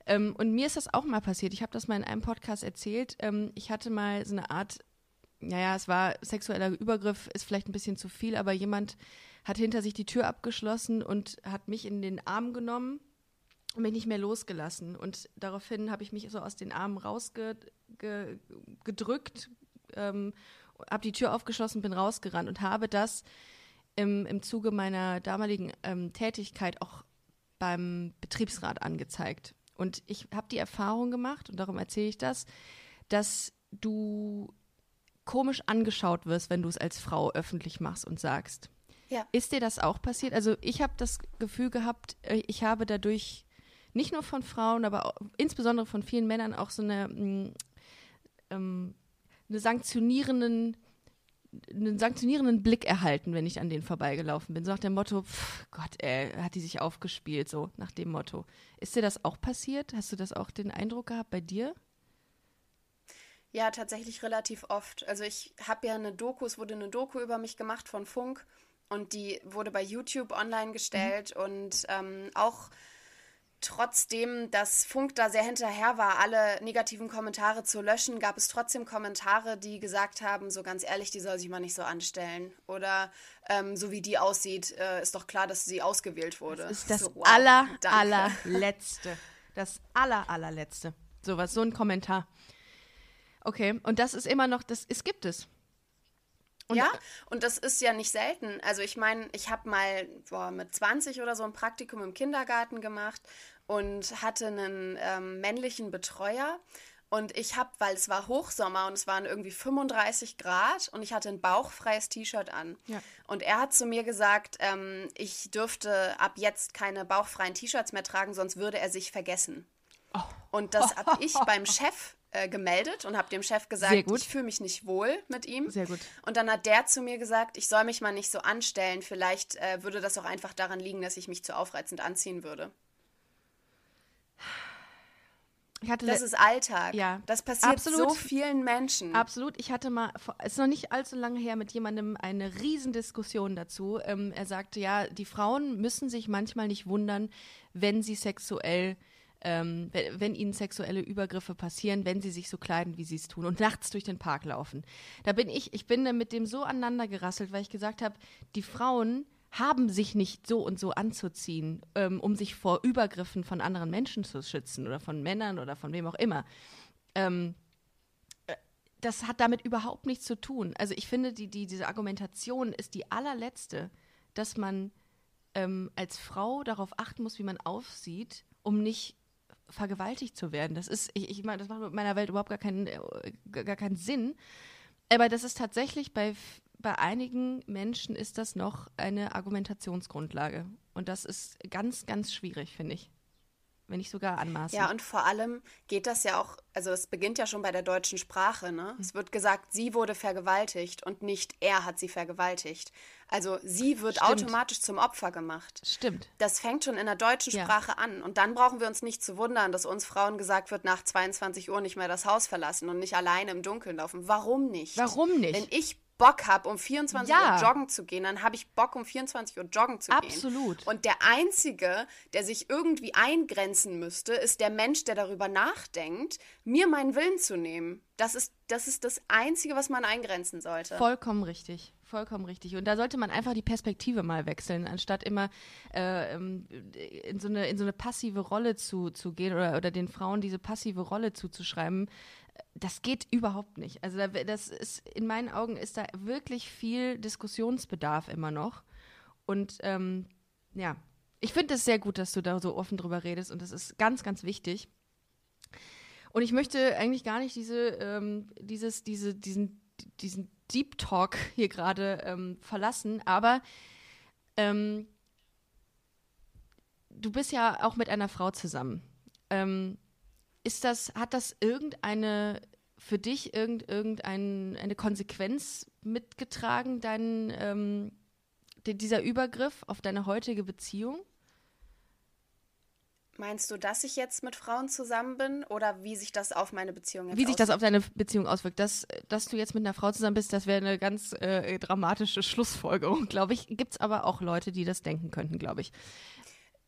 Ähm, und mir ist das auch mal passiert. Ich habe das mal in einem Podcast erzählt. Ähm, ich hatte mal so eine Art, naja, es war sexueller Übergriff, ist vielleicht ein bisschen zu viel, aber jemand hat hinter sich die Tür abgeschlossen und hat mich in den Arm genommen und mich nicht mehr losgelassen. Und daraufhin habe ich mich so aus den Armen rausgedrückt, ähm, habe die Tür aufgeschlossen, bin rausgerannt und habe das im, im Zuge meiner damaligen ähm, Tätigkeit auch beim Betriebsrat angezeigt. Und ich habe die Erfahrung gemacht, und darum erzähle ich das, dass du komisch angeschaut wirst, wenn du es als Frau öffentlich machst und sagst. Ja. Ist dir das auch passiert? Also ich habe das Gefühl gehabt, äh, ich habe dadurch nicht nur von Frauen, aber auch, insbesondere von vielen Männern auch so eine mm, ähm, eine sanktionierenden einen sanktionierenden Blick erhalten, wenn ich an denen vorbeigelaufen bin. So nach dem Motto, pff, Gott, ey, hat die sich aufgespielt, so nach dem Motto. Ist dir das auch passiert? Hast du das auch den Eindruck gehabt bei dir? Ja, tatsächlich relativ oft. Also ich habe ja eine Doku, es wurde eine Doku über mich gemacht von Funk und die wurde bei YouTube online gestellt mhm. und ähm, auch trotzdem, dass Funk da sehr hinterher war, alle negativen Kommentare zu löschen, gab es trotzdem Kommentare, die gesagt haben, so ganz ehrlich, die soll sich mal nicht so anstellen. Oder ähm, so wie die aussieht, äh, ist doch klar, dass sie ausgewählt wurde. Das ist das so, wow, aller, allerletzte. Das aller, allerletzte. So was, so ein Kommentar. Okay, und das ist immer noch, das, es gibt es. Und ja, und das ist ja nicht selten. Also ich meine, ich habe mal boah, mit 20 oder so ein Praktikum im Kindergarten gemacht und hatte einen ähm, männlichen Betreuer. Und ich habe, weil es war Hochsommer und es waren irgendwie 35 Grad und ich hatte ein bauchfreies T-Shirt an. Ja. Und er hat zu mir gesagt, ähm, ich dürfte ab jetzt keine bauchfreien T-Shirts mehr tragen, sonst würde er sich vergessen. Oh. Und das habe ich beim Chef äh, gemeldet und habe dem Chef gesagt, ich fühle mich nicht wohl mit ihm. Sehr gut. Und dann hat der zu mir gesagt, ich soll mich mal nicht so anstellen. Vielleicht äh, würde das auch einfach daran liegen, dass ich mich zu aufreizend anziehen würde. das ist Alltag. Ja, das passiert absolut, so vielen Menschen. Absolut. Ich hatte mal, es ist noch nicht allzu lange her, mit jemandem eine Riesendiskussion dazu. Ähm, er sagte, ja, die Frauen müssen sich manchmal nicht wundern, wenn sie sexuell ähm, wenn, wenn, ihnen sexuelle Übergriffe passieren, wenn sie sich so kleiden, wie sie es tun und nachts durch den Park laufen. Da bin ich, ich bin mit dem so aneinander gerasselt, weil ich gesagt habe, die Frauen haben sich nicht so und so anzuziehen, ähm, um sich vor Übergriffen von anderen Menschen zu schützen oder von Männern oder von wem auch immer. Ähm, äh, das hat damit überhaupt nichts zu tun. Also ich finde, die, die, diese Argumentation ist die allerletzte, dass man ähm, als Frau darauf achten muss, wie man aufsieht, um nicht vergewaltigt zu werden. Das ist, ich, ich meine, das macht mit meiner Welt überhaupt gar keinen, äh, gar keinen Sinn. Aber das ist tatsächlich bei, bei einigen Menschen ist das noch eine Argumentationsgrundlage. Und das ist ganz, ganz schwierig, finde ich wenn nicht sogar anmaßen. Ja, und vor allem geht das ja auch, also es beginnt ja schon bei der deutschen Sprache, ne? Mhm. Es wird gesagt, sie wurde vergewaltigt und nicht er hat sie vergewaltigt. Also sie wird Stimmt. automatisch zum Opfer gemacht. Stimmt. Das fängt schon in der deutschen Sprache ja. an. Und dann brauchen wir uns nicht zu wundern, dass uns Frauen gesagt wird, nach 22 Uhr nicht mehr das Haus verlassen und nicht alleine im Dunkeln laufen. Warum nicht? Warum nicht? Wenn ich Bock habe, um 24 ja. Uhr joggen zu gehen, dann habe ich Bock, um 24 Uhr joggen zu Absolut. gehen. Absolut. Und der Einzige, der sich irgendwie eingrenzen müsste, ist der Mensch, der darüber nachdenkt, mir meinen Willen zu nehmen. Das ist, das ist das Einzige, was man eingrenzen sollte. Vollkommen richtig. Vollkommen richtig. Und da sollte man einfach die Perspektive mal wechseln, anstatt immer äh, ähm, in, so eine, in so eine passive Rolle zu, zu gehen oder, oder den Frauen diese passive Rolle zuzuschreiben. Das geht überhaupt nicht. Also das ist, in meinen Augen ist da wirklich viel Diskussionsbedarf immer noch. Und ähm, ja, ich finde es sehr gut, dass du da so offen drüber redest und das ist ganz, ganz wichtig. Und ich möchte eigentlich gar nicht diese, ähm, dieses, diese, diesen, diesen Deep Talk hier gerade ähm, verlassen, aber ähm, du bist ja auch mit einer Frau zusammen. Ähm, ist das, hat das irgendeine für dich irgend, irgendeine Konsequenz mitgetragen, dein, ähm, dieser Übergriff auf deine heutige Beziehung? Meinst du, dass ich jetzt mit Frauen zusammen bin oder wie sich das auf meine Beziehung jetzt Wie sich auswirkt? das auf deine Beziehung auswirkt. Dass, dass du jetzt mit einer Frau zusammen bist, das wäre eine ganz äh, dramatische Schlussfolgerung, glaube ich. Gibt es aber auch Leute, die das denken könnten, glaube ich.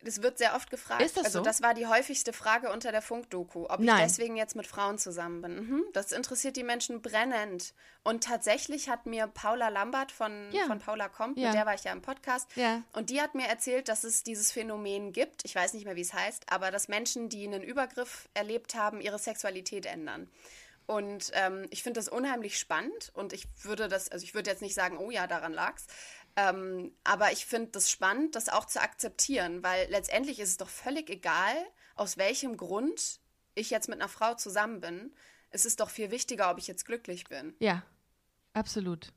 Das wird sehr oft gefragt. Ist das also so? das war die häufigste Frage unter der Funkdoku, ob Nein. ich deswegen jetzt mit Frauen zusammen bin. Mhm. Das interessiert die Menschen brennend. Und tatsächlich hat mir Paula Lambert von, ja. von Paula Komp, ja. mit der war ich ja im Podcast, ja. und die hat mir erzählt, dass es dieses Phänomen gibt, ich weiß nicht mehr, wie es heißt, aber dass Menschen, die einen Übergriff erlebt haben, ihre Sexualität ändern. Und ähm, ich finde das unheimlich spannend und ich würde das, also ich würde jetzt nicht sagen, oh ja, daran lag's, ähm, aber ich finde das spannend, das auch zu akzeptieren, weil letztendlich ist es doch völlig egal, aus welchem Grund ich jetzt mit einer Frau zusammen bin. Es ist doch viel wichtiger, ob ich jetzt glücklich bin. Ja, absolut.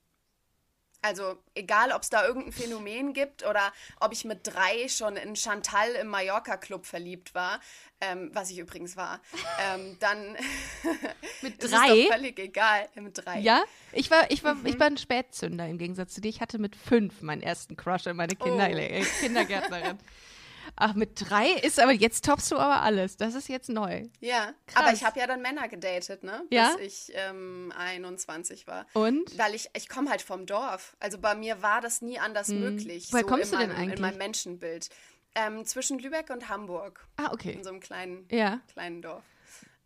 Also egal, ob es da irgendein Phänomen gibt oder ob ich mit drei schon in Chantal im Mallorca-Club verliebt war, ähm, was ich übrigens war, ähm, dann mit ist drei? es doch völlig egal. Äh, mit drei. Ja, ich war, ich war, mhm. ich war ein Spätzünder im Gegensatz zu dir. Ich hatte mit fünf meinen ersten Crush in meine Kinder oh. Kindergärtnerin. Ach, mit drei ist aber, jetzt toppst du aber alles. Das ist jetzt neu. Ja, Krass. aber ich habe ja dann Männer gedatet, ne? Ja? Bis ich ähm, 21 war. Und? Weil ich, ich komme halt vom Dorf. Also bei mir war das nie anders hm. möglich. Woher so kommst du meinem, denn eigentlich? In meinem Menschenbild. Ähm, zwischen Lübeck und Hamburg. Ah, okay. In so einem kleinen, ja. kleinen Dorf.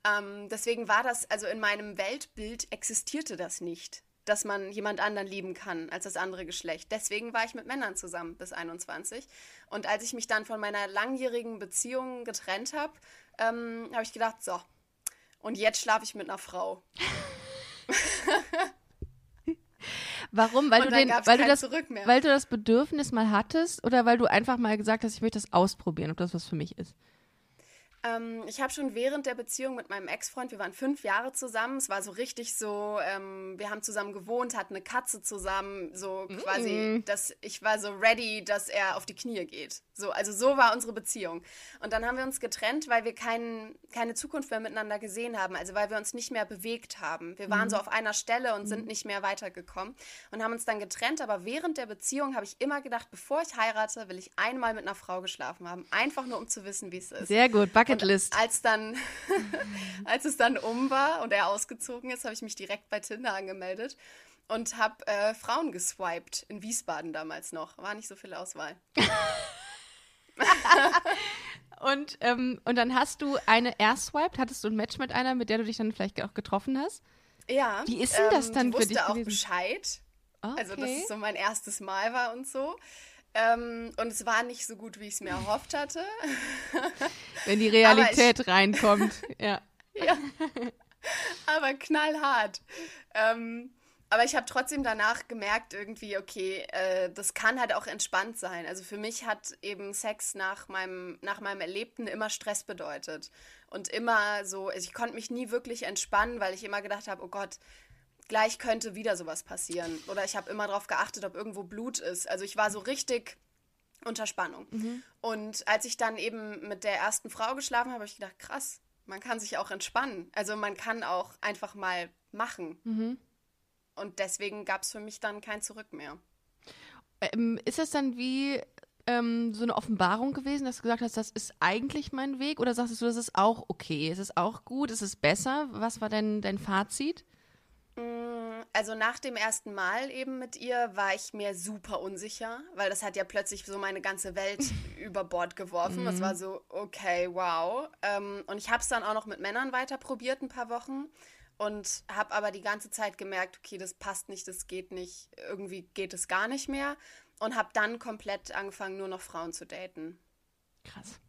Ähm, deswegen war das, also in meinem Weltbild existierte das nicht dass man jemand anderen lieben kann als das andere Geschlecht. Deswegen war ich mit Männern zusammen bis 21. Und als ich mich dann von meiner langjährigen Beziehung getrennt habe, ähm, habe ich gedacht, so, und jetzt schlafe ich mit einer Frau. Warum? Weil, du, den, weil, du das, weil du das Bedürfnis mal hattest oder weil du einfach mal gesagt hast, ich möchte das ausprobieren, ob das was für mich ist? Ähm, ich habe schon während der Beziehung mit meinem Ex-Freund, wir waren fünf Jahre zusammen, es war so richtig so, ähm, wir haben zusammen gewohnt, hatten eine Katze zusammen, so quasi, mm. dass ich war so ready, dass er auf die Knie geht. So, also so war unsere Beziehung. Und dann haben wir uns getrennt, weil wir kein, keine Zukunft mehr miteinander gesehen haben, also weil wir uns nicht mehr bewegt haben. Wir waren mm. so auf einer Stelle und mm. sind mhm. nicht mehr weitergekommen und haben uns dann getrennt, aber während der Beziehung habe ich immer gedacht, bevor ich heirate, will ich einmal mit einer Frau geschlafen haben, einfach nur um zu wissen, wie es ist. Sehr gut, Bucket Bucketlist. Und als dann, als es dann um war und er ausgezogen ist, habe ich mich direkt bei Tinder angemeldet und habe äh, Frauen geswiped in Wiesbaden damals noch. War nicht so viel Auswahl. und, ähm, und dann hast du eine erswiped, hattest du ein Match mit einer, mit der du dich dann vielleicht auch getroffen hast? Ja. Wie ist denn das ähm, dann für dich? auch Bescheid. Okay. Also, dass es so mein erstes Mal war und so. Ähm, und es war nicht so gut, wie ich es mir erhofft hatte. Wenn die Realität ich, reinkommt, ja. ja. Aber knallhart. Ähm, aber ich habe trotzdem danach gemerkt, irgendwie, okay, äh, das kann halt auch entspannt sein. Also für mich hat eben Sex nach meinem, nach meinem Erlebten immer Stress bedeutet. Und immer so, also ich konnte mich nie wirklich entspannen, weil ich immer gedacht habe, oh Gott, gleich könnte wieder sowas passieren. Oder ich habe immer darauf geachtet, ob irgendwo Blut ist. Also ich war so richtig unter Spannung. Mhm. Und als ich dann eben mit der ersten Frau geschlafen habe, habe ich gedacht, krass, man kann sich auch entspannen. Also man kann auch einfach mal machen. Mhm. Und deswegen gab es für mich dann kein Zurück mehr. Ähm, ist das dann wie ähm, so eine Offenbarung gewesen, dass du gesagt hast, das ist eigentlich mein Weg? Oder sagst du, das ist auch okay, es ist auch gut, es ist besser? Was war denn dein Fazit? Mm, also nach dem ersten Mal eben mit ihr war ich mir super unsicher, weil das hat ja plötzlich so meine ganze Welt über Bord geworfen. Das war so, okay, wow. Ähm, und ich habe es dann auch noch mit Männern weiter probiert, ein paar Wochen. Und habe aber die ganze Zeit gemerkt, okay, das passt nicht, das geht nicht, irgendwie geht es gar nicht mehr. Und habe dann komplett angefangen, nur noch Frauen zu daten. Krass.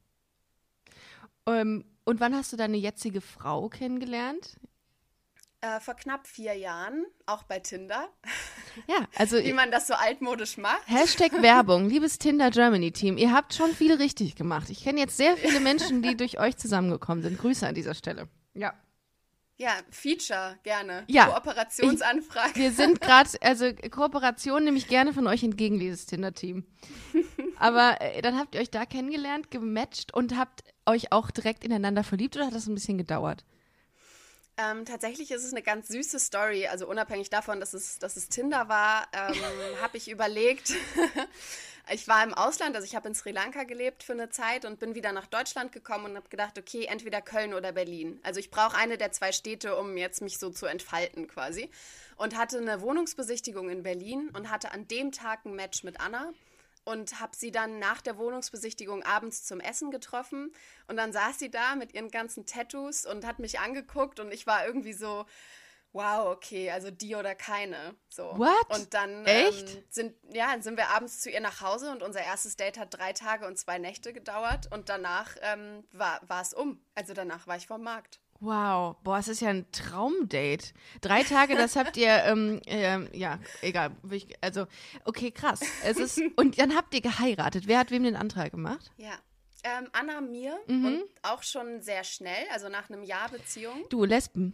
Ähm, und wann hast du deine jetzige Frau kennengelernt? Äh, vor knapp vier Jahren, auch bei Tinder. Ja, also Wie man das so altmodisch macht. Hashtag Werbung, liebes Tinder Germany Team, ihr habt schon viel richtig gemacht. Ich kenne jetzt sehr viele Menschen, die durch euch zusammengekommen sind. Grüße an dieser Stelle. Ja. Ja, Feature, gerne. Ja. Kooperationsanfrage. Wir sind gerade, also Kooperation nehme ich gerne von euch entgegen, dieses Tinder-Team. Aber äh, dann habt ihr euch da kennengelernt, gematcht und habt euch auch direkt ineinander verliebt oder hat das ein bisschen gedauert? Ähm, tatsächlich ist es eine ganz süße Story. Also unabhängig davon, dass es, dass es Tinder war, ähm, habe ich überlegt. Ich war im Ausland, also ich habe in Sri Lanka gelebt für eine Zeit und bin wieder nach Deutschland gekommen und habe gedacht, okay, entweder Köln oder Berlin. Also ich brauche eine der zwei Städte, um jetzt mich so zu entfalten quasi. Und hatte eine Wohnungsbesichtigung in Berlin und hatte an dem Tag ein Match mit Anna und habe sie dann nach der Wohnungsbesichtigung abends zum Essen getroffen und dann saß sie da mit ihren ganzen Tattoos und hat mich angeguckt und ich war irgendwie so wow, okay, also die oder keine. So. What? Und dann Echt? Ähm, sind, ja, sind wir abends zu ihr nach Hause und unser erstes Date hat drei Tage und zwei Nächte gedauert und danach ähm, war, es um. Also danach war ich vom Markt. Wow, boah, es ist ja ein Traumdate. Drei Tage, das habt ihr, ähm, ähm, ja, egal. Also, okay, krass. Es ist, und dann habt ihr geheiratet. Wer hat wem den Antrag gemacht? Ja. Ähm, Anna mir Mhm. und auch schon sehr schnell, also nach einem Jahr Beziehung. Du, Lesben.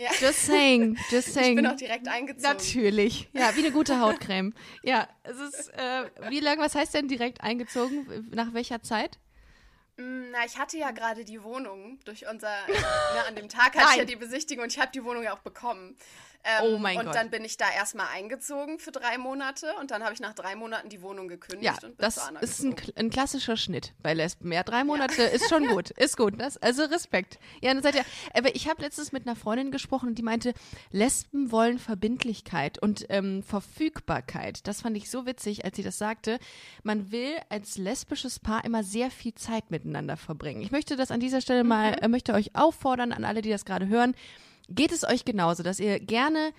Ja. Just saying, just Ich saying. bin auch direkt eingezogen. Natürlich. Ja, wie eine gute Hautcreme. Ja, es ist, äh, wie lange, was heißt denn direkt eingezogen? Nach welcher Zeit? Mm, Na, ich hatte ja gerade die Wohnung durch unser, ne, an dem Tag hatte ich ja die Besichtigung und ich habe die Wohnung ja auch bekommen. Ähm, Oh mein und Gott. dann bin ich da erstmal eingezogen für drei Monate und dann habe ich nach drei Monaten die Wohnung gekündigt Ja, und bin das zu Anna ist ein, ein klassischer Schnitt bei Lesben. Ja, drei Monate ist schon gut. Ist gut. Das, also Respekt. Ja, dann seid ihr, aber ich habe letztens mit einer Freundin gesprochen und die meinte, Lesben wollen Verbindlichkeit und ähm, Verfügbarkeit. Das fand ich so witzig, als sie das sagte. Man will als lesbisches Paar immer sehr viel Zeit miteinander verbringen. Ich möchte das an dieser Stelle mal, äh, möchte euch auffordern, an alle, die das gerade hören. Geht es euch genauso, dass ihr gerne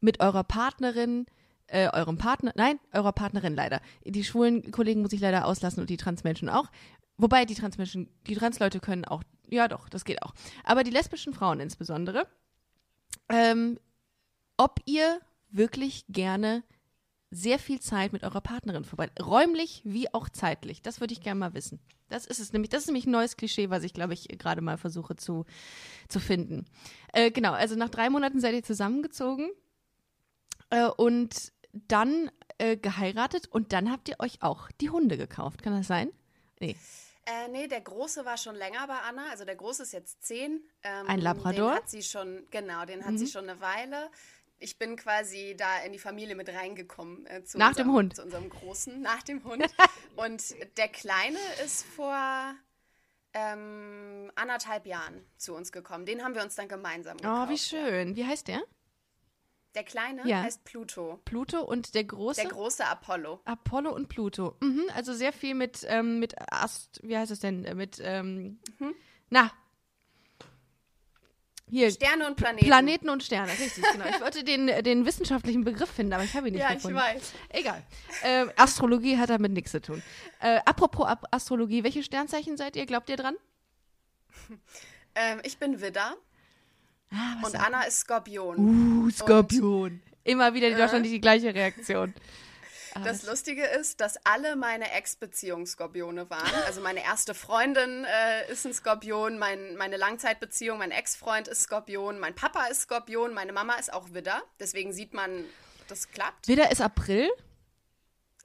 mit eurer Partnerin, äh, eurem Partner, nein, eurer Partnerin leider. Die schwulen Kollegen muss ich leider auslassen und die Transmenschen auch. Wobei die Transmenschen, die Transleute können auch, ja doch, das geht auch. Aber die lesbischen Frauen insbesondere, ähm, ob ihr wirklich gerne sehr viel Zeit mit eurer Partnerin vorbei, räumlich wie auch zeitlich. Das würde ich gerne mal wissen. Das ist es nämlich. Das ist nämlich ein neues Klischee, was ich glaube ich gerade mal versuche zu zu finden. Äh, genau. Also nach drei Monaten seid ihr zusammengezogen äh, und dann äh, geheiratet und dann habt ihr euch auch die Hunde gekauft. Kann das sein? Nee. Äh, nee, der Große war schon länger bei Anna. Also der Große ist jetzt zehn. Ähm, Ein Labrador? Den hat sie schon, genau, den hat sie Mhm. schon eine Weile. Ich bin quasi da in die Familie mit reingekommen. Äh, zu Nach unserem, dem Hund. Zu unserem Großen, nach dem Hund. Und der Kleine ist vor ähm, anderthalb Jahren zu uns gekommen. Den haben wir uns dann gemeinsam gekauft. Oh, wie schön. Wie heißt der? Der Kleine Ja. heißt Pluto. Pluto und der große? Der große Apollo. Apollo und Pluto. Mhm, also sehr viel mit, ähm, mit Ast, wie heißt es denn? Äh, Mit, ähm, Mhm. na. Hier, Sterne und Planeten. Planeten und Sterne, richtig, genau. Ich wollte den, den wissenschaftlichen Begriff finden, aber ich habe ihn nicht Ja, ich gefunden. weiß. Egal. Ähm, Astrologie hat damit nichts zu tun. Äh, apropos Ab Astrologie, welche Sternzeichen seid ihr? Glaubt ihr dran? Ähm, ich bin Widder Ah, und Anna ist Skorpion. Uh, Skorpion. Immer wieder in Deutschland die gleiche Reaktion. Das Lustige ist, dass alle meine Ex-Beziehungen Skorpione waren. Also meine erste Freundin äh, ist ein Skorpion, mein, meine Langzeitbeziehung, mein Ex-Freund ist Skorpion, mein Papa ist Skorpion, meine Mama ist auch Widder. Deswegen sieht man, das klappt. Widder ist April.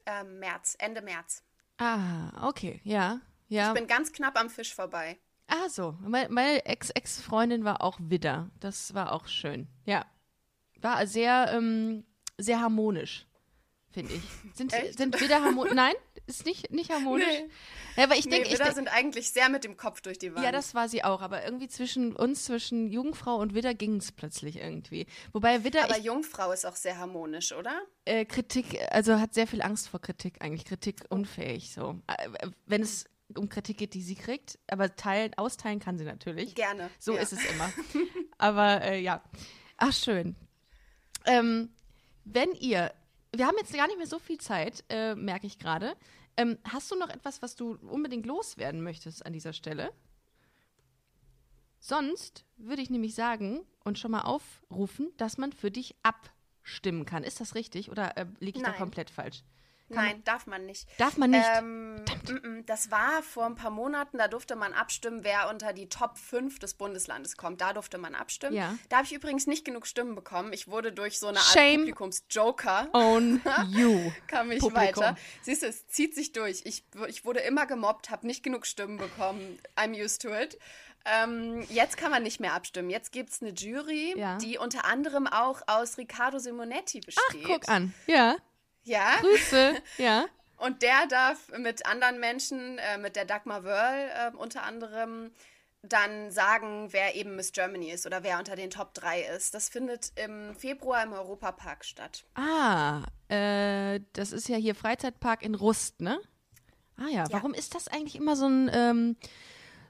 Ähm, März, Ende März. Ah, okay, ja. Ja. Ich bin ganz knapp am Fisch vorbei. Ah, so. Meine, meine Ex-Ex-Freundin war auch Widder. Das war auch schön. Ja. War sehr, ähm, sehr harmonisch, finde ich. Sind, Echt? sind Widder harmonisch? Nein, ist nicht, nicht harmonisch. Nee. Ja, aber ich Nee, denke, ich Widder denk, sind eigentlich sehr mit dem Kopf durch die Wand. ja, das war sie auch. Aber irgendwie zwischen uns, zwischen Jungfrau und Widder ging es plötzlich irgendwie. Wobei Widder, Aber ich, Jungfrau ist auch sehr harmonisch, oder? äh, Kritik, also hat sehr viel Angst vor Kritik eigentlich. Kritik unfähig, so. Äh, wenn es um Kritik geht, die sie kriegt, aber teilen, austeilen kann sie natürlich. Gerne. So ja. ist es immer. Aber äh, ja. Ach, schön. Ähm, wenn ihr, wir haben jetzt gar nicht mehr so viel Zeit, äh, merke ich gerade. Ähm, hast du noch etwas, was du unbedingt loswerden möchtest an dieser Stelle? Sonst würde ich nämlich sagen und schon mal aufrufen, dass man für dich abstimmen kann. Ist das richtig oder äh, liege ich da Nein. komplett falsch? Nein, darf man nicht. Darf man nicht? Ähm, das war vor ein paar Monaten, da durfte man abstimmen, wer unter die Top 5 des Bundeslandes kommt. Da durfte man abstimmen. Ja. Da habe ich übrigens nicht genug Stimmen bekommen. Ich wurde durch so eine Art Shame. Publikumsjoker Own you. kam ich Publikum. weiter. Siehst du, es zieht sich durch. Ich, ich wurde immer gemobbt, habe nicht genug Stimmen bekommen. I'm used to it. Ähm, jetzt kann man nicht mehr abstimmen. Jetzt gibt es eine Jury, Ja. die unter anderem auch aus Riccardo Simonetti besteht. Guck an. Ja. Ja. Grüße. ja. Und der darf mit anderen Menschen, äh, mit der Dagmar Wörl äh, unter anderem, dann sagen, wer eben Miss Germany ist oder wer unter den Top 3 ist. Das findet im Februar im Europapark statt. Ah, äh, das ist ja hier Freizeitpark in Rust, ne? Ah ja, Ja. warum ist das eigentlich immer so ein, ähm,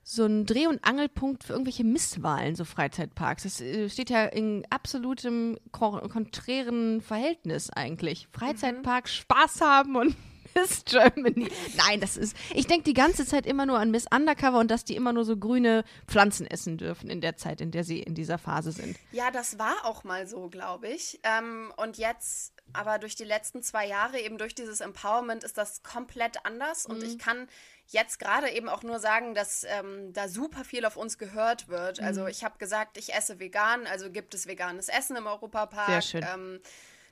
so ein Dreh- und Angelpunkt für irgendwelche Misswahlen, so Freizeitparks? Das äh, steht ja in absolutem kon konträren Verhältnis eigentlich. Freizeitpark, Spaß haben und Miss Germany. Nein, das ist. Ich denke die ganze Zeit immer nur an Miss Undercover und dass die immer nur so grüne Pflanzen essen dürfen in der Zeit, in der sie in dieser Phase sind. Ja, das war auch mal so, glaube ich. Ähm, und jetzt, aber durch die letzten zwei Jahre, eben durch dieses Empowerment, ist das komplett anders. Und ich kann jetzt gerade eben auch nur sagen, dass ähm, da super viel auf uns gehört wird. Also ich habe gesagt, ich esse vegan, also gibt es veganes Essen im Europapark. Sehr schön. Ähm,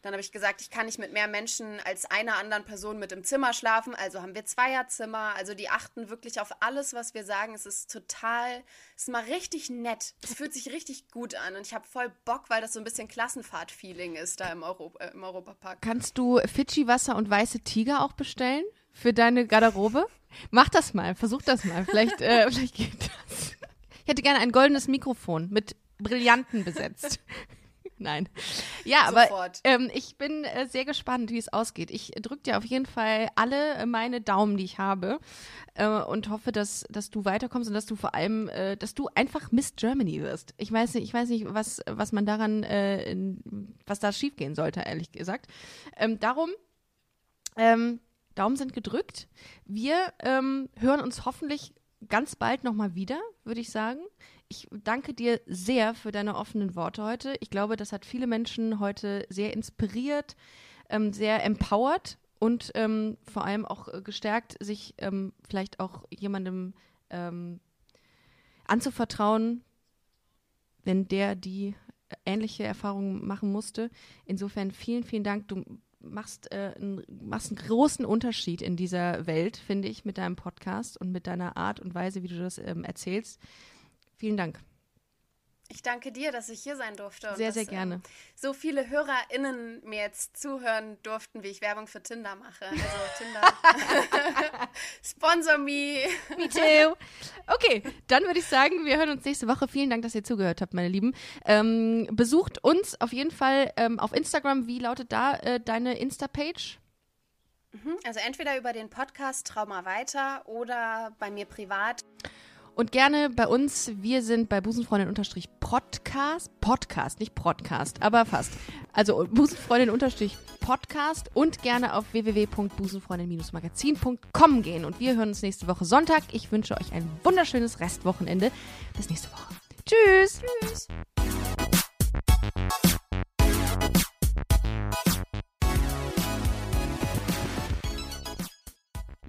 dann habe ich gesagt, ich kann nicht mit mehr Menschen als einer anderen Person mit im Zimmer schlafen. Also haben wir Zweierzimmer. Also die achten wirklich auf alles, was wir sagen. Es ist total, es ist mal richtig nett. Es fühlt sich richtig gut an. Und ich habe voll Bock, weil das so ein bisschen Klassenfahrt-Feeling ist da im, Euro, äh, im Europapark. Kannst du Fidschi-Wasser und weiße Tiger auch bestellen für deine Garderobe? Mach das mal, versuch das mal. Vielleicht, äh, vielleicht geht das. Ich hätte gerne ein goldenes Mikrofon mit Brillanten besetzt. Nein. Ja, aber ähm, ich bin äh, sehr gespannt, wie es ausgeht. Ich drücke dir auf jeden Fall alle äh, meine Daumen, die ich habe äh, und hoffe, dass, dass du weiterkommst und dass du vor allem, äh, dass du einfach Miss Germany wirst. Ich weiß nicht, ich weiß nicht, was, was man daran, äh, in, was da schiefgehen sollte, ehrlich gesagt. Ähm, darum, ähm, Daumen sind gedrückt. Wir ähm, hören uns hoffentlich ganz bald nochmal wieder, würde ich sagen. Ich danke dir sehr für deine offenen Worte heute. Ich glaube, das hat viele Menschen heute sehr inspiriert, ähm, sehr empowert und ähm, vor allem auch äh, gestärkt, sich ähm, vielleicht auch jemandem ähm, anzuvertrauen, wenn der die äh, ähnliche Erfahrungen machen musste. Insofern vielen, vielen Dank. Du machst, äh, einen, machst einen großen Unterschied in dieser Welt, finde ich, mit deinem Podcast und mit deiner Art und Weise, wie du das ähm, erzählst. Vielen Dank. Ich danke dir, dass ich hier sein durfte. Sehr, dass, sehr gerne. Ähm, so viele HörerInnen mir jetzt zuhören durften, wie ich Werbung für Tinder mache. Also Tinder. Sponsor me. Me too. Okay, dann würde ich sagen, wir hören uns nächste Woche. Vielen Dank, dass ihr zugehört habt, meine Lieben. Ähm, besucht uns auf jeden Fall ähm, auf Instagram. Wie lautet da äh, deine Insta-Page? Also entweder über den Podcast Trauma weiter oder bei mir privat. Und gerne bei uns, wir sind bei Busenfreundin-Podcast, Podcast, nicht Podcast, aber fast. Also Busenfreundin-Podcast und gerne auf www.busenfreundin-magazin.com gehen. Und wir hören uns nächste Woche Sonntag. Ich wünsche euch ein wunderschönes Restwochenende. Bis nächste Woche. Tschüss. Tschüss.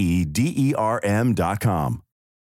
E D E R M dot com.